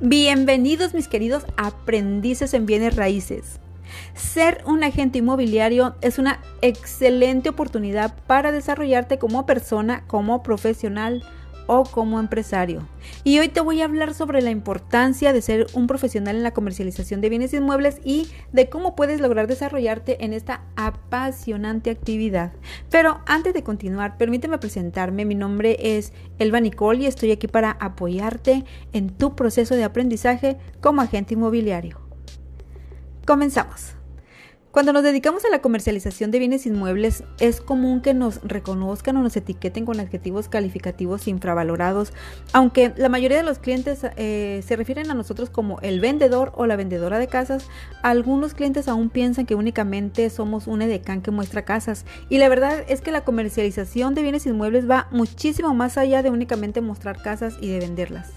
Bienvenidos mis queridos aprendices en bienes raíces. Ser un agente inmobiliario es una excelente oportunidad para desarrollarte como persona, como profesional, o como empresario. Y hoy te voy a hablar sobre la importancia de ser un profesional en la comercialización de bienes inmuebles y de cómo puedes lograr desarrollarte en esta apasionante actividad. Pero antes de continuar, permíteme presentarme. Mi nombre es Elba Nicole y estoy aquí para apoyarte en tu proceso de aprendizaje como agente inmobiliario. Comenzamos. Cuando nos dedicamos a la comercialización de bienes inmuebles, es común que nos reconozcan o nos etiqueten con adjetivos calificativos infravalorados, aunque la mayoría de los clientes eh, se refieren a nosotros como el vendedor o la vendedora de casas, algunos clientes aún piensan que únicamente somos un edecán que muestra casas, y la verdad es que la comercialización de bienes inmuebles va muchísimo más allá de únicamente mostrar casas y de venderlas.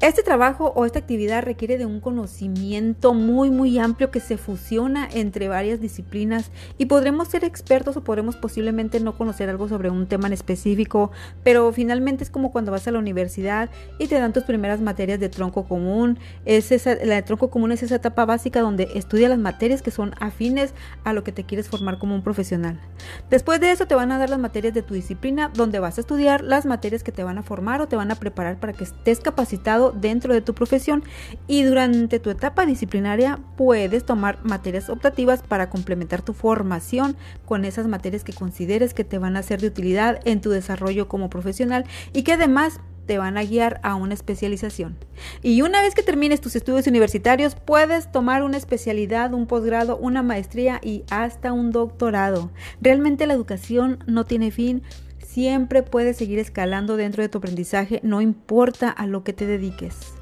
Este trabajo o esta actividad requiere de un conocimiento muy muy amplio que se fusiona entre varias disciplinas y podremos ser expertos o podremos posiblemente no conocer algo sobre un tema en específico, pero finalmente es como cuando vas a la universidad y te dan tus primeras materias de tronco común. Es esa, la de tronco común es esa etapa básica donde estudias las materias que son afines a lo que te quieres formar como un profesional. Después de eso te van a dar las materias de tu disciplina donde vas a estudiar las materias que te van a formar o te van a preparar para que estés capacitado dentro de tu profesión y durante tu etapa disciplinaria puedes tomar materias optativas para complementar tu formación con esas materias que consideres que te van a ser de utilidad en tu desarrollo como profesional y que además te van a guiar a una especialización. Y una vez que termines tus estudios universitarios, puedes tomar una especialidad, un posgrado, una maestría y hasta un doctorado. Realmente la educación no tiene fin Siempre puedes seguir escalando dentro de tu aprendizaje, no importa a lo que te dediques.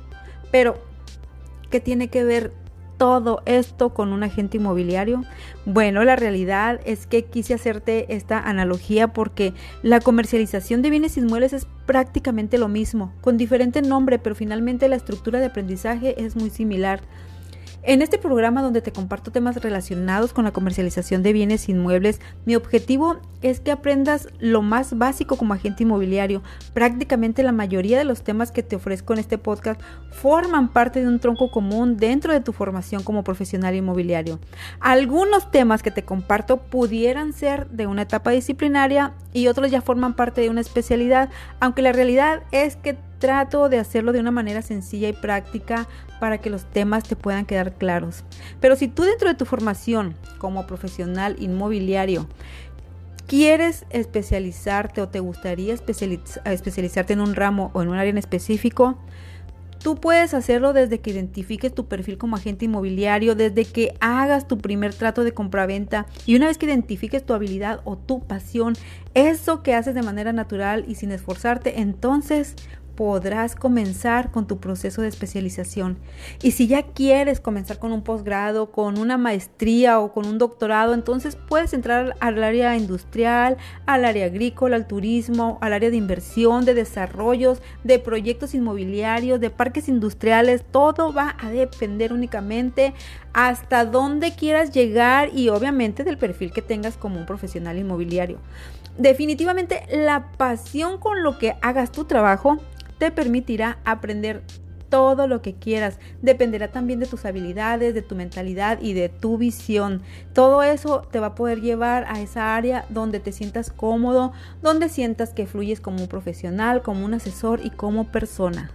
Pero, ¿qué tiene que ver todo esto con un agente inmobiliario? Bueno, la realidad es que quise hacerte esta analogía porque la comercialización de bienes inmuebles es prácticamente lo mismo, con diferente nombre, pero finalmente la estructura de aprendizaje es muy similar. En este programa donde te comparto temas relacionados con la comercialización de bienes inmuebles, mi objetivo es que aprendas lo más básico como agente inmobiliario. Prácticamente la mayoría de los temas que te ofrezco en este podcast forman parte de un tronco común dentro de tu formación como profesional inmobiliario. Algunos temas que te comparto pudieran ser de una etapa disciplinaria y otros ya forman parte de una especialidad, aunque la realidad es que trato de hacerlo de una manera sencilla y práctica para que los temas te puedan quedar claros. Pero si tú dentro de tu formación como profesional inmobiliario quieres especializarte o te gustaría especializarte en un ramo o en un área en específico, Tú puedes hacerlo desde que identifiques tu perfil como agente inmobiliario, desde que hagas tu primer trato de compraventa y una vez que identifiques tu habilidad o tu pasión, eso que haces de manera natural y sin esforzarte, entonces podrás comenzar con tu proceso de especialización. Y si ya quieres comenzar con un posgrado, con una maestría o con un doctorado, entonces puedes entrar al área industrial, al área agrícola, al turismo, al área de inversión, de desarrollos, de proyectos inmobiliarios, de parques industriales. Todo va a depender únicamente hasta dónde quieras llegar y obviamente del perfil que tengas como un profesional inmobiliario. Definitivamente la pasión con lo que hagas tu trabajo te permitirá aprender todo lo que quieras. Dependerá también de tus habilidades, de tu mentalidad y de tu visión. Todo eso te va a poder llevar a esa área donde te sientas cómodo, donde sientas que fluyes como un profesional, como un asesor y como persona.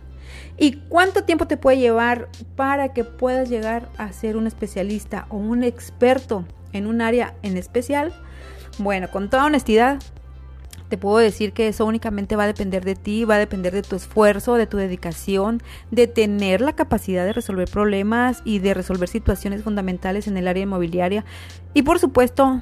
¿Y cuánto tiempo te puede llevar para que puedas llegar a ser un especialista o un experto en un área en especial? Bueno, con toda honestidad, te puedo decir que eso únicamente va a depender de ti, va a depender de tu esfuerzo, de tu dedicación, de tener la capacidad de resolver problemas y de resolver situaciones fundamentales en el área inmobiliaria. Y por supuesto,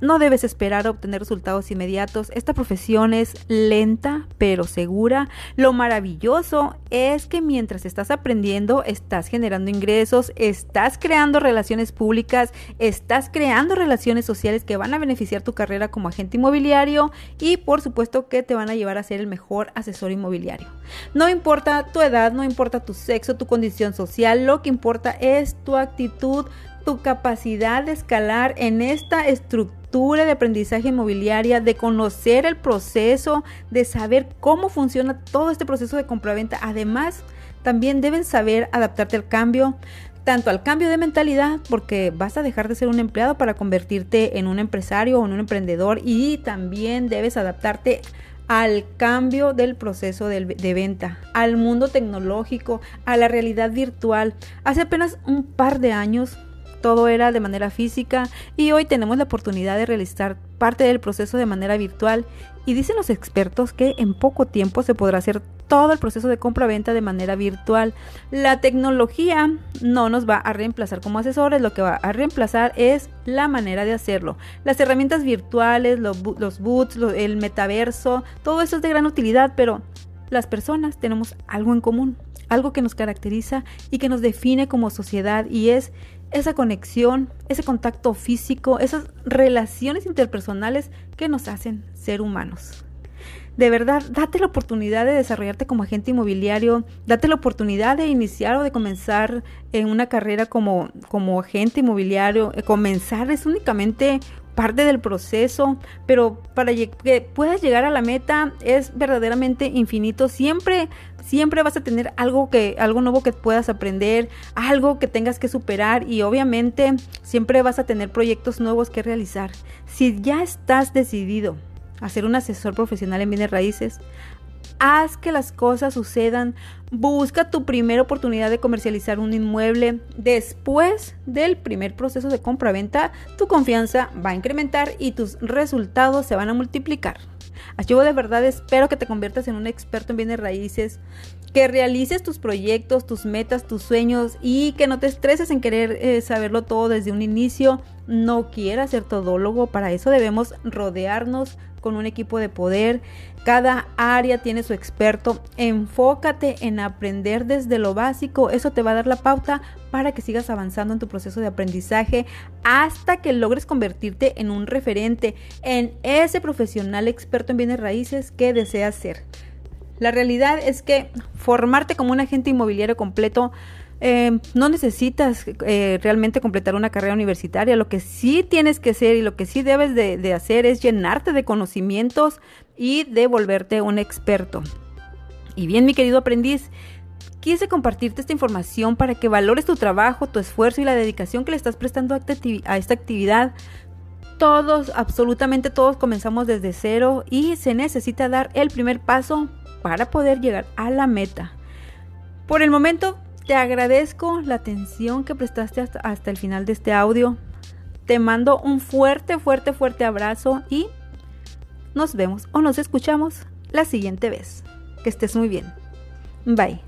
no debes esperar a obtener resultados inmediatos. Esta profesión es lenta pero segura. Lo maravilloso es que mientras estás aprendiendo, estás generando ingresos, estás creando relaciones públicas, estás creando relaciones sociales que van a beneficiar tu carrera como agente inmobiliario y por supuesto que te van a llevar a ser el mejor asesor inmobiliario. No importa tu edad, no importa tu sexo, tu condición social, lo que importa es tu actitud tu capacidad de escalar en esta estructura de aprendizaje inmobiliaria, de conocer el proceso, de saber cómo funciona todo este proceso de compraventa. Además, también deben saber adaptarte al cambio, tanto al cambio de mentalidad, porque vas a dejar de ser un empleado para convertirte en un empresario o en un emprendedor y también debes adaptarte al cambio del proceso de, de, venta, al mundo tecnológico, a la realidad virtual. Hace apenas un par de años todo era de manera física y hoy tenemos la oportunidad de realizar parte del proceso de manera virtual y dicen los expertos que en poco tiempo se podrá hacer todo el proceso de compra-venta de manera virtual. La tecnología no nos va a reemplazar como asesores, lo que va a reemplazar es la manera de hacerlo. Las herramientas virtuales, los, los boots, el metaverso, todo eso es de gran utilidad, pero las personas tenemos algo en común, algo que nos caracteriza y que nos define como sociedad y es esa conexión, ese contacto físico, esas relaciones interpersonales que nos hacen ser humanos de verdad, date la oportunidad de desarrollarte como agente inmobiliario, date la oportunidad de iniciar o de comenzar en una carrera como, como agente inmobiliario. Eh, comenzar es únicamente parte del proceso, pero para que puedas llegar a la meta es verdaderamente infinito. Siempre, siempre vas a tener algo que, algo nuevo que puedas aprender, algo que tengas que superar y obviamente siempre vas a tener proyectos nuevos que realizar. Si ya estás decidido a ser un asesor profesional en bienes raíces. Haz que las cosas sucedan. Busca tu primera oportunidad de comercializar un inmueble. Después del primer proceso de compra-venta, tu confianza va a incrementar y tus resultados se van a multiplicar. Yo de verdad espero que te conviertas en un experto en bienes raíces, que realices tus proyectos, tus metas, tus sueños y que no te estreses en querer eh, saberlo todo desde un inicio. No quieras ser todólogo, para eso debemos rodearnos con un equipo de poder. Cada área tiene su experto. Enfócate en aprender desde lo básico. Eso te va a dar la pauta para que sigas avanzando en tu proceso de aprendizaje hasta que logres convertirte en un referente, en ese profesional experto en bienes raíces que deseas ser. La realidad es que formarte como un agente inmobiliario completo eh, no necesitas eh, realmente completar una carrera universitaria. Lo que sí tienes que hacer y lo que sí debes de, hacer es llenarte de conocimientos y de volverte un experto. Y bien, mi querido aprendiz, quise compartirte esta información para que valores tu trabajo, tu esfuerzo y la dedicación que le estás prestando a esta actividad. Todos, absolutamente todos comenzamos desde cero y se necesita dar el primer paso para poder llegar a la meta. Por el momento, te agradezco la atención que prestaste hasta, el final de este audio. Te mando un fuerte, fuerte, fuerte abrazo y nos vemos o nos escuchamos la siguiente vez. Que estés muy bien. Bye.